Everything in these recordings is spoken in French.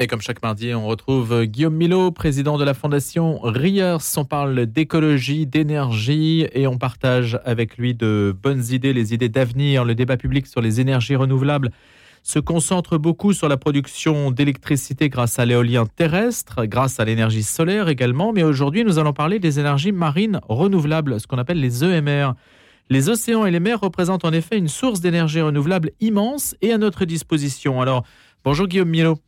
Et comme chaque mardi, on retrouve Guillaume Milot, président de la fondation Riers. On parle d'écologie, d'énergie et on partage avec lui de bonnes idées, les idées d'avenir. Le débat public sur les énergies renouvelables se concentre beaucoup sur la production d'électricité grâce à l'éolien terrestre, grâce à l'énergie solaire également. Mais aujourd'hui, nous allons parler des énergies marines renouvelables, ce qu'on appelle les EMR. Les océans et les mers représentent en effet une source d'énergie renouvelable immense et à notre disposition. Alors, bonjour Guillaume Milot.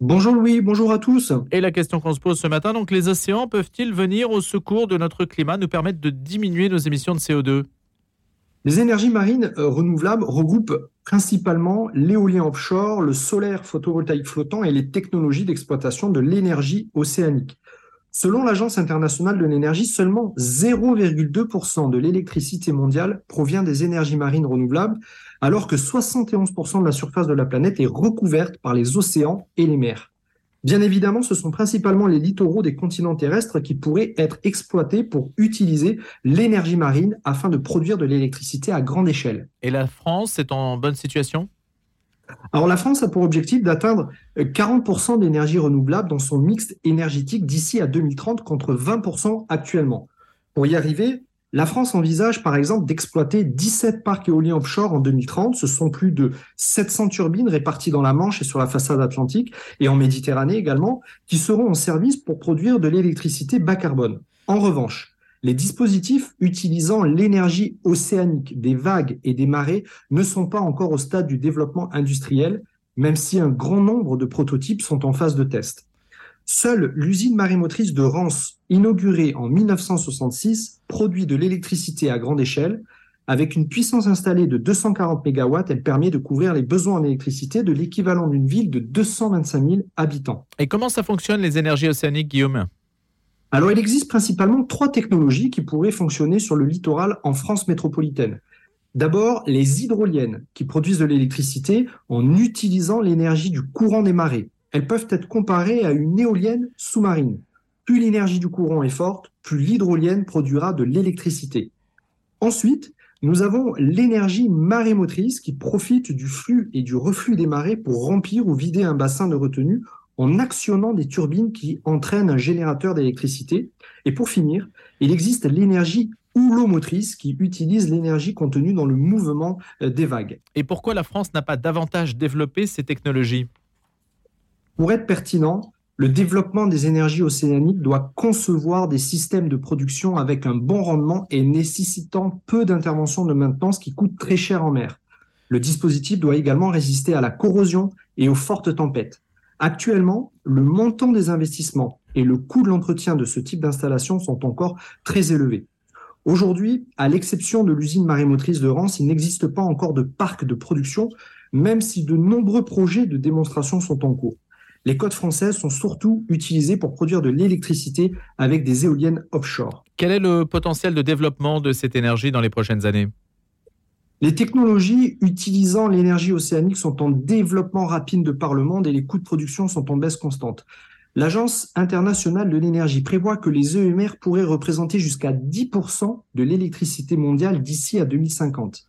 Bonjour Louis, bonjour à tous. Et la question qu'on se pose ce matin, donc les océans peuvent-ils venir au secours de notre climat, nous permettre de diminuer nos émissions de CO2 Les énergies marines euh, renouvelables regroupent principalement l'éolien offshore, le solaire photovoltaïque flottant et les technologies d'exploitation de l'énergie océanique. Selon l'Agence internationale de l'énergie, seulement 0,2% de l'électricité mondiale provient des énergies marines renouvelables, alors que 71% de la surface de la planète est recouverte par les océans et les mers. Bien évidemment, ce sont principalement les littoraux des continents terrestres qui pourraient être exploités pour utiliser l'énergie marine afin de produire de l'électricité à grande échelle. Et la France est en bonne situation? Alors la France a pour objectif d'atteindre 40% euh, d'énergie renouvelable dans son mix énergétique d'ici à 2030 contre 20% actuellement. Pour y arriver, la France envisage par exemple d'exploiter 17 parcs éoliens offshore en 2030. Ce sont plus de 700 turbines réparties dans la Manche et sur la façade atlantique et en Méditerranée également, qui seront en service pour produire de l'électricité bas carbone. En revanche, les dispositifs utilisant l'énergie océanique des vagues et des marées ne sont pas encore au stade du développement industriel, même si un grand nombre de prototypes sont en phase de test. Seule l'usine marémotrice de Rance, inaugurée en 1966, produit de l'électricité à grande échelle. Avec une puissance installée de 240 MW, elle permet de couvrir les besoins en électricité de l'équivalent d'une ville de 225 000 habitants. Et comment ça fonctionne les énergies océaniques, Guillaume? Alors, il existe principalement trois technologies qui pourraient fonctionner sur le littoral en France métropolitaine. D'abord, les hydroliennes, qui produisent de l'électricité en utilisant l'énergie du courant des marées. Elles peuvent être comparées à une éolienne sous-marine. Plus l'énergie du courant est forte, plus l'hydrolienne produira de l'électricité. Ensuite, nous avons l'énergie marémotrice qui profite du flux et du reflux des marées pour remplir ou vider un bassin de retenue en actionnant des turbines qui entraînent un générateur d'électricité. Et pour finir, il existe l'énergie houlomotrice qui utilise l'énergie contenue dans le mouvement euh, des vagues. Et pourquoi la France n'a pas davantage développé ces technologies? Pour être pertinent, le développement des énergies océaniques doit concevoir des systèmes de production avec un bon rendement et nécessitant peu d'interventions de maintenance qui coûtent très cher en mer. Le dispositif doit également résister à la corrosion et aux fortes tempêtes. Actuellement, le montant des investissements et le coût de l'entretien de ce type d'installation sont encore très élevés. Aujourd'hui, à l'exception de l'usine marémotrice de Rance, il n'existe pas encore de parc de production, même si de nombreux projets de démonstration sont en cours. Les côtes françaises sont surtout utilisées pour produire de l'électricité avec des éoliennes offshore. Quel est le potentiel de développement de cette énergie dans les prochaines années? Les technologies utilisant l'énergie océanique sont en développement rapide de par le monde et les coûts de production sont en baisse constante. L'Agence internationale de l'énergie prévoit que les EMR pourraient représenter jusqu'à 10% de l'électricité mondiale d'ici à 2050.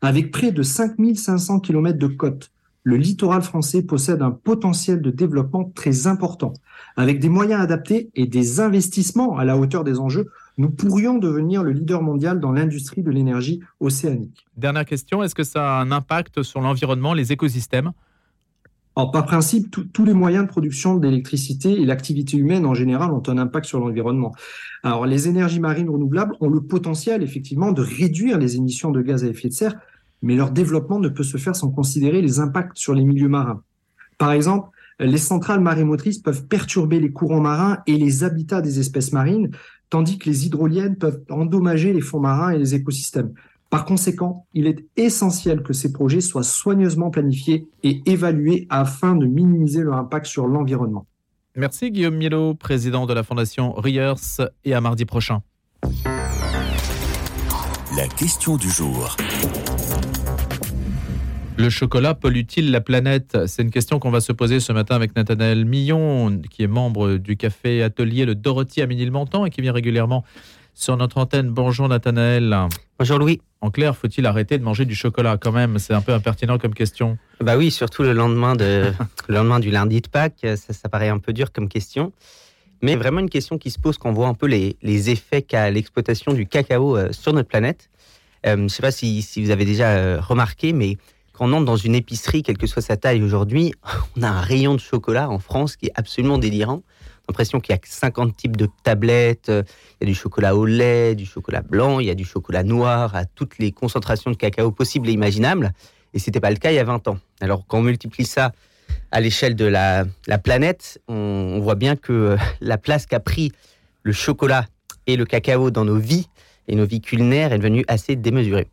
Avec près de 5500 km de côtes, le littoral français possède un potentiel de développement très important. Avec des moyens adaptés et des investissements à la hauteur des enjeux, nous pourrions devenir le leader mondial dans l'industrie de l'énergie océanique. Dernière question, est-ce que ça a un impact sur l'environnement, les écosystèmes? Alors, par principe, tous les moyens de production d'électricité et l'activité humaine en général ont un impact sur l'environnement. Alors, les énergies marines renouvelables ont le potentiel, effectivement, de réduire les émissions de gaz à effet de serre, mais leur développement ne peut se faire sans considérer les impacts sur les milieux marins. Par exemple, les centrales marémotrices peuvent perturber les courants marins et les habitats des espèces marines, tandis que les hydroliennes peuvent endommager les fonds marins et les écosystèmes. Par conséquent, il est essentiel que ces projets soient soigneusement planifiés et évalués afin de minimiser leur impact sur l'environnement. Merci Guillaume Mielo, président de la Fondation Riers, et à mardi prochain. La question du jour. Le chocolat pollue-t-il la planète? C'est une question qu'on va se poser ce matin avec Nathanaël Millon, qui est membre du café atelier Le Dorothy à Ménilmontant et qui vient régulièrement sur notre antenne. Bonjour Nathanaël. Bonjour Louis. En clair, faut-il arrêter de manger du chocolat quand même? C'est un peu impertinent comme question. Bah oui, surtout le lendemain, de, le lendemain du lundi de Pâques, ça, ça, paraît un peu dur comme question. Mais vraiment une question qui se pose quand on voit un peu les, les effets qu'a l'exploitation du cacao euh, sur notre planète. Euh, je ne sais pas si, si, vous avez déjà euh, remarqué, mais quand on entre dans une épicerie, quelle que soit sa taille aujourd'hui, on a un rayon de chocolat en France qui est absolument délirant l'impression qu'il y a 50 types de tablettes. Il y a du chocolat au lait, du chocolat blanc, il y a du chocolat noir, à toutes les concentrations de cacao possibles et imaginables. Et ce n'était pas le cas il y a 20 ans. Alors, quand on multiplie ça à l'échelle de la, planète, on, voit bien que la place qu'a pris le chocolat et le cacao dans nos vies et nos vies culinaires est devenue assez démesurée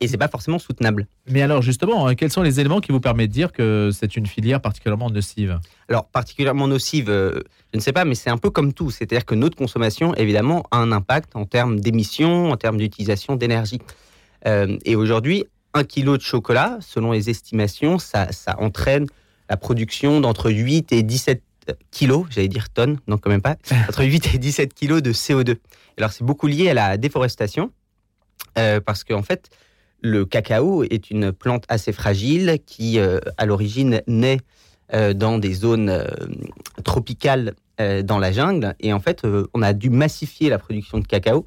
et c'est pas forcément soutenable. Mais alors justement, hein, quels sont les éléments qui vous permettent de dire que c'est une filière particulièrement nocive? Alors particulièrement nocive, euh, je ne sais pas, mais c'est un peu comme tout, c'est-à-dire que notre consommation évidemment a un impact en termes d'émissions, en termes d'utilisation d'énergie. Euh, et aujourd'hui, un kilo de chocolat, selon les estimations, ça, ça entraîne la production d'entre 8 et 17 kilos, j'allais dire tonnes, non quand même pas, entre 8 et 17 kilos de CO2. Alors c'est beaucoup lié à la déforestation, euh, parce qu'en en fait, le cacao est une plante assez fragile qui, euh, à l'origine, naît euh, dans des zones euh, tropicales dans la jungle. Et en fait, on a dû massifier la production de cacao.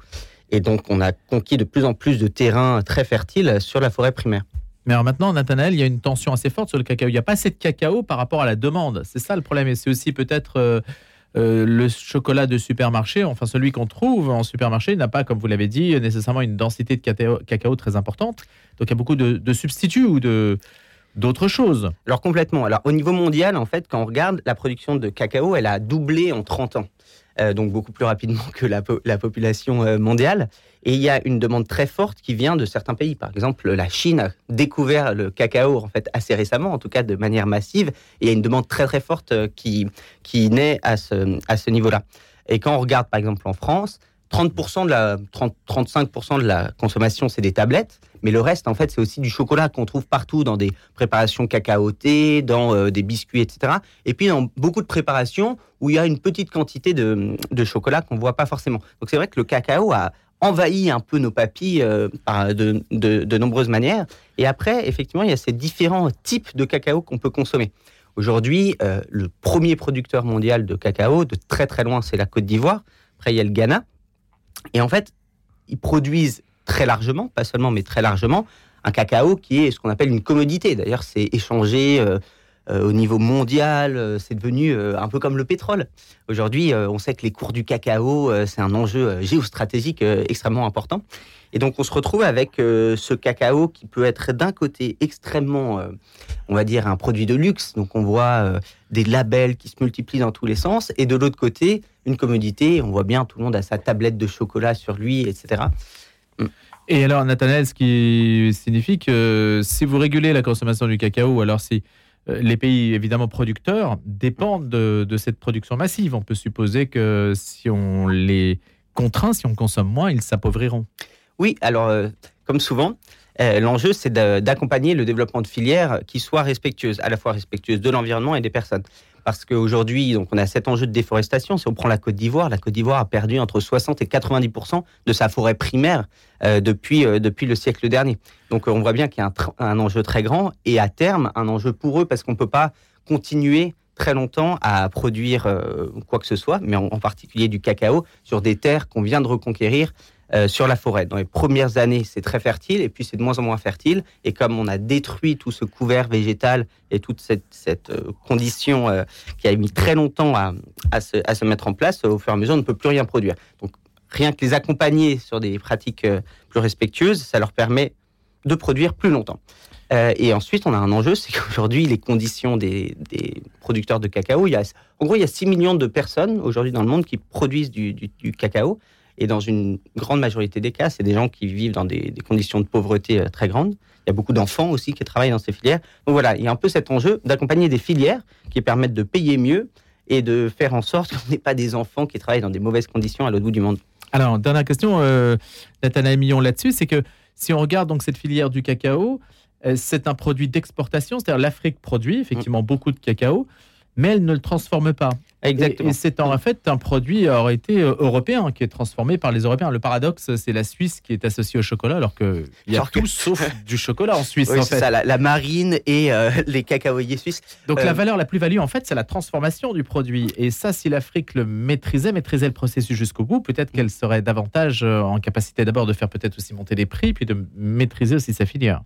Et donc, on a conquis de plus en plus de terrains très fertiles sur la forêt primaire. Mais alors maintenant, Nathanaël, il y a une tension assez forte sur le cacao. Il n'y a pas assez de cacao par rapport à la demande. C'est ça le problème. Et c'est aussi peut-être euh, le chocolat de supermarché, enfin celui qu'on trouve en supermarché, n'a pas, comme vous l'avez dit, nécessairement une densité de cacao, très importante. Donc il y a beaucoup de, substituts ou d'autres choses. Alors complètement. Alors au niveau mondial, en fait, quand on regarde la production de cacao, elle a doublé en 30 ans. Euh, donc beaucoup plus rapidement que la, population euh, mondiale. Et il y a une demande très forte qui vient de certains pays. Par exemple, la Chine a découvert le cacao en fait assez récemment, en tout cas de manière massive. Et il y a une demande très très forte euh, qui, qui naît à ce, à ce niveau-là. Et quand on regarde par exemple en France, 30% de la, 30, 35% de la consommation, c'est des tablettes. Mais le reste, en fait, c'est aussi du chocolat qu'on trouve partout dans des préparations cacaotées, dans euh, des biscuits, etc. Et puis dans beaucoup de préparations où il y a une petite quantité de, de chocolat qu'on ne voit pas forcément. Donc c'est vrai que le cacao a envahi un peu nos papilles euh, de, de, nombreuses manières. Et après, effectivement, il y a ces différents types de cacao qu'on peut consommer. Aujourd'hui, euh, le premier producteur mondial de cacao, de très très loin, c'est la Côte d'Ivoire. Après, il y a le Ghana. Et en fait, ils produisent très largement, pas seulement, mais très largement, un cacao qui est ce qu'on appelle une commodité. D'ailleurs, c'est échangé euh, au niveau mondial, euh, c'est devenu un peu comme le pétrole. Aujourd'hui, on sait que les cours du cacao, c'est un enjeu géostratégique extrêmement important. Et donc, on se retrouve avec ce cacao qui peut être d'un côté extrêmement, on va dire, un produit de luxe. Donc, on voit des labels qui se multiplient dans tous les sens. Et de l'autre côté, une commodité. On voit bien, tout le monde a sa tablette de chocolat sur lui, etc. Et alors, Nathanaël, ce qui signifie que si vous régulez la consommation du cacao, alors si euh, les pays évidemment producteurs dépendent de, cette production massive, on peut supposer que si on les contraint, si on consomme moins, ils s'appauvriront. Oui, alors euh, comme souvent, euh, l'enjeu c'est d'accompagner le développement de filières qui soient respectueuses, à la fois respectueuses de l'environnement et des personnes parce qu'aujourd'hui, on a cet enjeu de déforestation. Si on prend la Côte d'Ivoire, la Côte d'Ivoire a perdu entre 60 et 90% de sa forêt primaire euh, depuis, euh, depuis le siècle dernier. Donc on voit bien qu'il y a un, enjeu très grand et à terme un enjeu pour eux parce qu'on ne peut pas continuer très longtemps à produire quoi que ce soit, mais en, particulier du cacao, sur des terres qu'on vient de reconquérir euh, sur la forêt. Dans les premières années, c'est très fertile, et puis c'est de moins en moins fertile. Et comme on a détruit tout ce couvert végétal et toute cette, euh, condition euh, qui a mis très longtemps à, se, mettre en place, au fur et à mesure, on ne peut plus rien produire. Donc rien que les accompagner sur des pratiques plus respectueuses, ça leur permet de produire plus longtemps. et ensuite, on a un enjeu, c'est qu'aujourd'hui, les conditions des, producteurs de cacao, il y a, en gros, il y a 6 millions de personnes aujourd'hui dans le monde qui produisent du cacao. Et dans une grande majorité des cas, c'est des gens qui vivent dans des, conditions de pauvreté euh, très grandes. Il y a beaucoup d'enfants aussi qui travaillent dans ces filières. Donc voilà, il y a un peu cet enjeu d'accompagner des filières qui permettent de payer mieux et de faire en sorte qu'on n'ait pas des enfants qui travaillent dans des mauvaises conditions à l'autre bout du monde. Alors, dernière question, euh, Millon, là-dessus, c'est que si on regarde donc cette filière du cacao, euh, c'est un produit d'exportation, c'est-à-dire l'Afrique produit effectivement mm. beaucoup de cacao, mais elle ne le transforme pas. Exactement. Et, c'est en fait un produit aurait été européen qui est transformé par les Européens. Le paradoxe, c'est la Suisse qui est associée au chocolat, alors qu'il y a tout sauf du chocolat en Suisse. Oui, en c'est fait. ça, la, la marine et les cacaoyers suisses. Donc la Euh, valeur, la plus-value, en fait, c'est la transformation du produit. Et ça, si l'Afrique le maîtrisait, maîtrisait le processus jusqu'au bout, peut-être qu'elle serait davantage euh, en capacité d'abord de faire peut-être aussi monter les prix, puis de maîtriser aussi sa filière.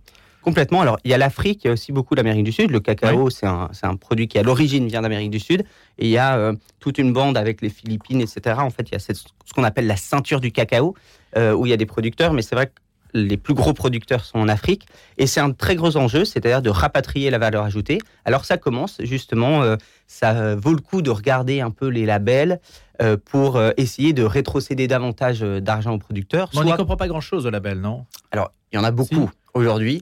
Complètement. Alors, il y a l'Afrique, il y a aussi beaucoup l'Amérique du Sud. Le cacao, c'est un, un produit qui, à l'origine, vient d'Amérique du Sud. Et il y a euh, toute une bande avec les Philippines, etc. En fait, il y a cette- ce qu'on appelle la ceinture du cacao, euh, où il y a des producteurs, mais c'est vrai que les plus gros producteurs sont en Afrique. Et c'est un très gros enjeu, c'est-à-dire de rapatrier la valeur ajoutée. Alors, ça commence, justement, euh, ça vaut le coup de regarder un peu les labels euh, pour euh, essayer de rétrocéder davantage d'argent aux producteurs. Mais on n'y Soit- comprend pas grand-chose au label, non? Alors, il y en a beaucoup aujourd'hui.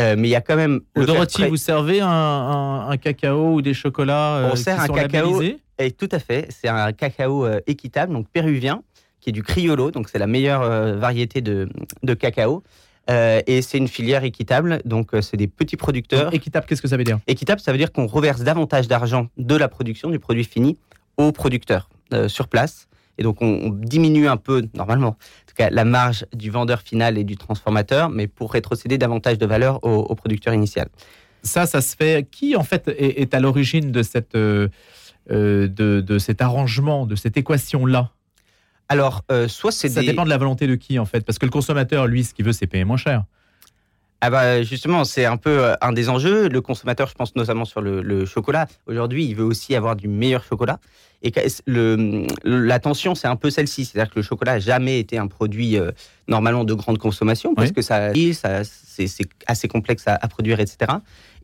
Euh, mais il y a quand même fair Dorothy, vous servez un, un- un cacao ou des chocolats euh, On qui sert un sont cacao Et tout à fait, c'est un cacao euh, équitable, donc péruvien, qui est du criollo, donc c'est la meilleure euh, variété de, de cacao. Et c'est une filière équitable, donc c'est des petits producteurs. Équitable, qu'est-ce que ça veut dire? Équitable, ça veut dire qu'on reverse davantage d'argent de la production du produit fini aux producteurs sur place. Et donc on, on diminue un peu, normalement, en tout cas, la marge du vendeur final et du transformateur, mais pour rétrocéder davantage de valeur au, au producteur initial. Ça, ça se fait. Qui, en fait, est, est à l'origine de, cette, euh, euh, de, de cet arrangement, de cette équation-là? Alors, euh, soit c'est Ça des... dépend de la volonté de qui, en fait Parce que le consommateur, lui, ce qu'il veut, c'est payer moins cher. Ah bah justement, c'est un peu un des enjeux. Le consommateur, je pense notamment sur le, le chocolat. Aujourd'hui, il veut aussi avoir du meilleur chocolat. Et le, la tension, c'est un peu celle-ci. C'est-à-dire que le chocolat n'a jamais été un produit euh, normalement de grande consommation parce Oui. que ça, ça c'est assez complexe à, à produire, etc.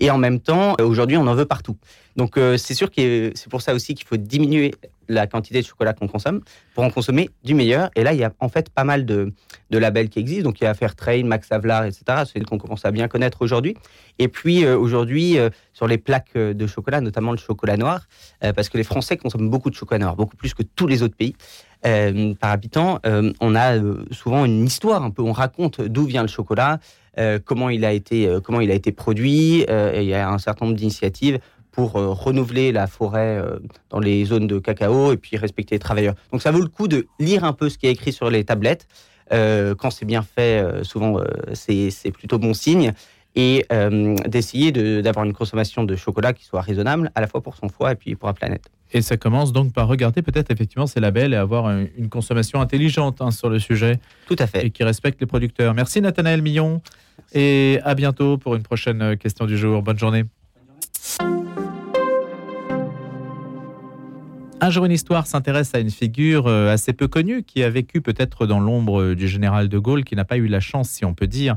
Et en même temps, euh, aujourd'hui, on en veut partout. Donc euh, c'est sûr que c'est pour ça aussi qu'il faut diminuer la quantité de chocolat qu'on consomme pour en consommer du meilleur. Et là, il y a en fait pas mal de, de labels qui existent. Donc il y a Fairtrade, Max Havelaar, etc. C'est qu'on commence à bien connaître aujourd'hui. Et puis euh, aujourd'hui, sur les plaques euh, de chocolat, notamment le chocolat noir, euh, parce que les Français consomment beaucoup de chocolat noir, beaucoup plus que tous les autres pays euh, par habitant. on a souvent une histoire un peu. On raconte d'où vient le chocolat, comment il a été, comment il a été produit. il y a un certain nombre d'initiatives pour renouveler la forêt dans les zones de cacao et puis respecter les travailleurs. Donc ça vaut le coup de lire un peu ce qui est écrit sur les tablettes. Quand c'est bien fait, souvent c'est plutôt bon signe. Et euh, d'essayer de- d'avoir une consommation de chocolat qui soit raisonnable, à la fois pour son foie et puis pour la planète. Et ça commence donc par regarder peut-être effectivement ces labels et avoir un- une consommation intelligente hein, sur le sujet Tout à fait. et qui respecte les producteurs. Merci Nathanaël Millon et à bientôt pour une prochaine euh, question du jour. Bonne journée. Un jour une histoire s'intéresse à une figure euh, assez peu connue qui a vécu peut-être dans l'ombre euh, du général de Gaulle, qui n'a pas eu la chance, si on peut dire,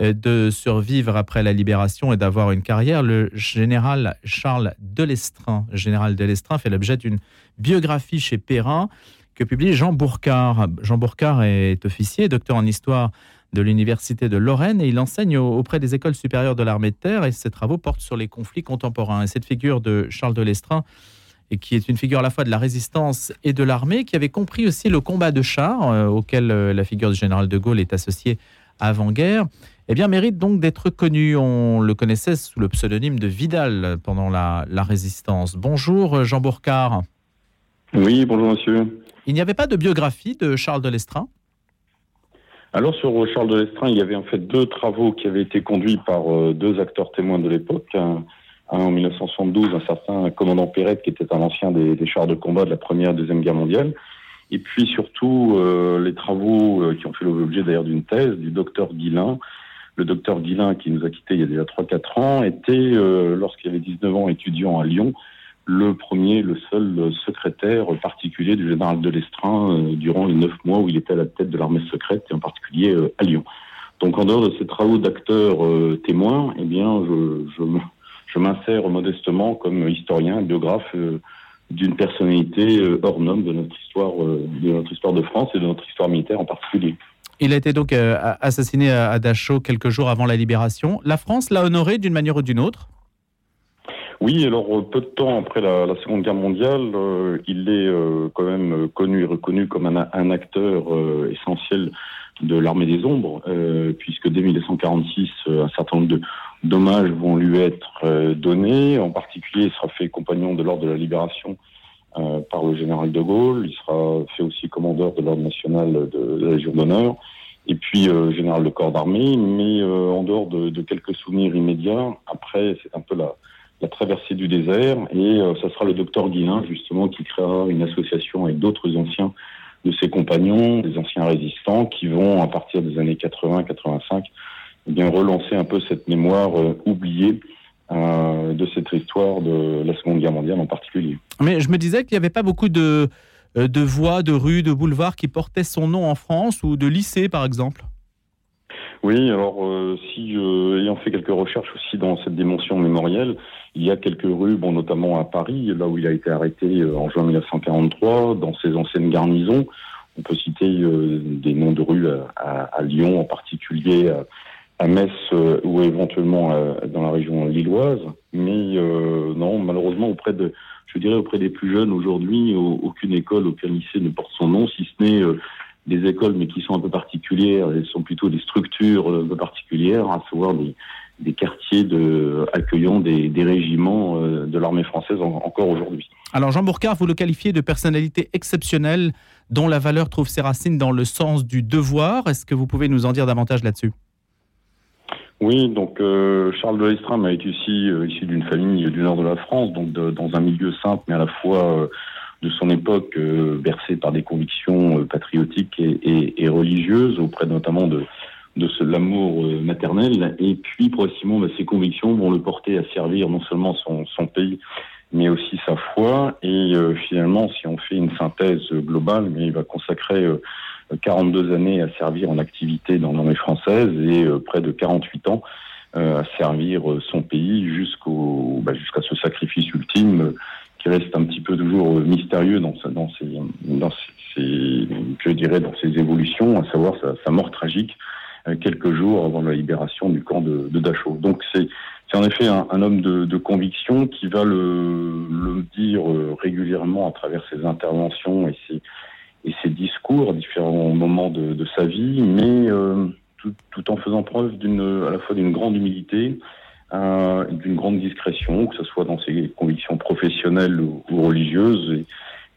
de survivre après la libération et d'avoir une carrière. Le général Charles Delestrin, général Delestrin, fait l'objet d'une biographie chez Perrin que publie Jean Bourcard. Jean Bourcard est officier, docteur en histoire de l'Université de Lorraine et il enseigne au- auprès des écoles supérieures de l'armée de terre et ses travaux portent sur les conflits contemporains. Et cette figure de Charles Delestrin, et qui est une figure à la fois de la résistance et de l'armée, qui avait compris aussi le combat de chars euh, auquel euh, la figure du général de Gaulle est associée avant-guerre, eh bien, mérite donc d'être connu. On le connaissait sous le pseudonyme de Vidal pendant la, la résistance. Bonjour euh, Jean Bourcard. Oui, bonjour monsieur. Il n'y avait pas de biographie de Charles Delestrin Alors sur Charles de Lestrin, il y avait en fait deux travaux qui avaient été conduits par euh, deux acteurs témoins de l'époque. Un, un en 1972, un certain commandant Perrette qui était un ancien des, des chars de combat de la Première et Deuxième Guerre mondiale. Et puis surtout euh, les travaux euh, qui ont fait l'objet d'ailleurs d'une thèse du docteur Guillain. Le docteur Guillain, qui nous a quittés il y a déjà 3-4 ans, était, euh, lorsqu'il avait 19 ans, étudiant à Lyon, le premier, le seul euh, secrétaire particulier du général de Lestrin euh, durant les neuf mois où il était à la tête de l'armée secrète, et en particulier euh, à Lyon. Donc en dehors de ces travaux d'acteurs témoins, eh bien, je, je, je m'insère modestement comme historien, biographe d'une personnalité euh, hors norme de notre histoire, euh, de notre histoire de France et de notre histoire militaire en particulier. Il a été donc euh, assassiné à Dachau quelques jours avant la libération. La France l'a honoré d'une manière ou d'une autre? Oui, alors peu de temps après la, la Seconde Guerre mondiale, euh, il est euh, quand même connu et reconnu comme un, un acteur euh, essentiel de l'armée des ombres, puisque dès 1946, euh, un certain nombre de d'hommages vont lui être euh, donnés. En particulier, il sera fait compagnon de l'ordre de la libération par le général de Gaulle. Il sera fait aussi commandeur de l'ordre national de, la Légion d'honneur et puis général de corps d'armée. Mais en dehors de, de, quelques souvenirs immédiats, après, c'est un peu la, la traversée du désert. Et ça sera le docteur Guillain, justement, qui créera une association avec d'autres anciens de ses compagnons, des anciens résistants, qui vont, à partir des années 80-85, eh bien relancer un peu cette mémoire oubliée euh, de cette histoire de la Seconde Guerre mondiale en particulier. Mais je me disais qu'il n'y avait pas beaucoup de, euh, de voies, de rues, de boulevards qui portaient son nom en France ou de lycées par exemple. Oui, alors euh, si ayant fait quelques recherches aussi dans cette dimension mémorielle, il y a quelques rues, bon notamment à Paris, là où il a été arrêté en juin 1943, dans ses anciennes garnisons. On peut citer des noms de rues à, à Lyon en particulier, à Metz euh, ou éventuellement euh, dans la région lilloise. Mais euh, non, malheureusement, auprès de, je dirais auprès des plus jeunes aujourd'hui, aucune école, aucun lycée ne porte son nom, si ce n'est des écoles, mais qui sont un peu particulières. Elles sont plutôt des structures un peu particulières, à savoir des, quartiers accueillant des régiments de l'armée française encore aujourd'hui. Alors Jean Bourcard, vous le qualifiez de personnalité exceptionnelle dont la valeur trouve ses racines dans le sens du devoir. Est-ce que vous pouvez nous en dire davantage là-dessus? Oui, donc euh, Charles de Lestram été ici euh, issu d'une famille du nord de la France, donc dans un milieu simple, mais à la fois euh, de son époque bercé par des convictions patriotiques et, religieuses, auprès notamment de, de, l'amour maternel. Et puis progressivement, bah, ces convictions vont le porter à servir non seulement son, son pays, mais aussi sa foi. Et finalement, si on fait une synthèse globale, mais il va consacrer 42 années à servir en activité dans l'armée française et euh, près de 48 ans euh, à servir euh, son pays jusqu'au bah, jusqu'à ce sacrifice ultime qui reste un petit peu toujours mystérieux dans, dans, ses, dans ses, je dirais, dans ses évolutions, à savoir sa, mort tragique quelques jours avant la libération du camp de, de Dachau. Donc c'est c'est en effet un, homme de, de, conviction qui va le, le dire régulièrement à travers ses interventions et ses, et ses discours à différents moments de, de sa vie, mais euh, tout, tout, en faisant preuve d'une à la fois d'une grande humilité, euh, d'une grande discrétion, que ce soit dans ses convictions professionnelles ou, religieuses. Et,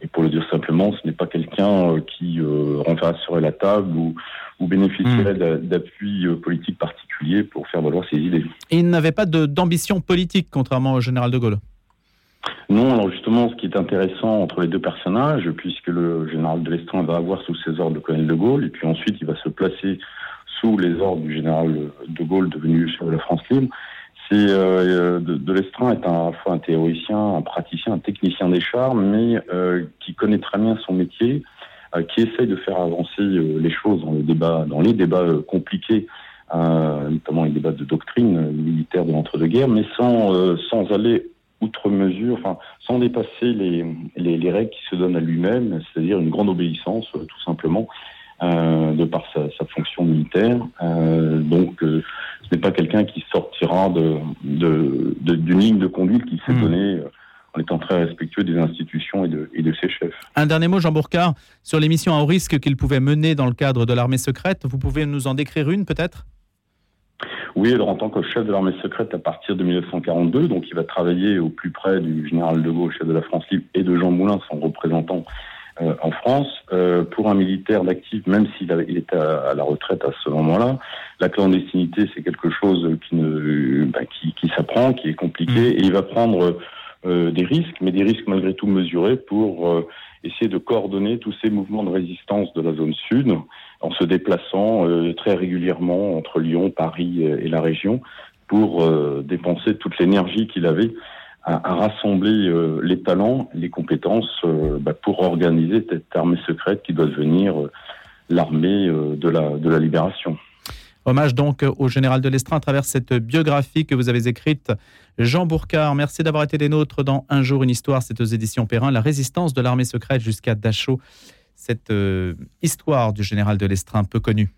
et, pour le dire simplement, ce n'est pas quelqu'un euh, qui euh, renverserait la table ou, ou bénéficierait mmh. d'appui euh, politique particulier pour faire valoir ses idées. Et il n'avait pas d'ambition politique, contrairement au général de Gaulle non, alors justement, ce qui est intéressant entre les deux personnages, puisque le général de l'Estran va avoir sous ses ordres le colonel de Gaulle, et puis ensuite il va se placer sous les ordres du général de Gaulle devenu chef de la France libre, c'est euh, de, de l'Estran est à la fois un théoricien, un praticien, un technicien des chars, mais euh, qui connaît très bien son métier, euh, qui essaye de faire avancer les choses dans, le débat, dans les débats compliqués, notamment les débats de doctrine militaire de l'entre-deux-guerres, mais sans, sans aller outre mesure, enfin, sans dépasser les, les, règles qui se donnent à lui-même, c'est-à-dire une grande obéissance, euh, tout simplement, euh, de par sa, fonction militaire. Euh, donc, ce n'est pas quelqu'un qui sortira de, d'une ligne de conduite qui s'est hmm. donnée en étant très respectueux des institutions et de, et de ses chefs. Un dernier mot, Jean Bourcard, sur les missions à haut risque qu'il pouvait mener dans le cadre de l'armée secrète. Vous pouvez nous en décrire une, peut-être? Oui, alors en tant que chef de l'armée secrète à partir de 1942, donc il va travailler au plus près du général de Gaulle, chef de la France libre, et de Jean Moulin, son représentant euh, en France. Euh, pour un militaire d'actif, même s'il est à, la retraite à ce moment-là, la clandestinité, c'est quelque chose qui, ne, bah, qui, qui s'apprend, qui est compliqué, mmh. et il va prendre euh, des risques, mais des risques malgré tout mesurés pour euh, essayer de coordonner tous ces mouvements de résistance de la zone sud en se déplaçant euh, très régulièrement entre Lyon, Paris et la région pour dépenser toute l'énergie qu'il avait à, rassembler les talents, les compétences bah, pour organiser cette armée secrète qui doit devenir l'armée de, la, de la libération. Hommage donc au général de l'Estrin à travers cette biographie que vous avez écrite. Jean Bourcard, merci d'avoir été des nôtres dans Un jour, une histoire. C'est aux éditions Perrin, la résistance de l'armée secrète jusqu'à Dachau. Cette euh, histoire du général de l'Estrin peu connue.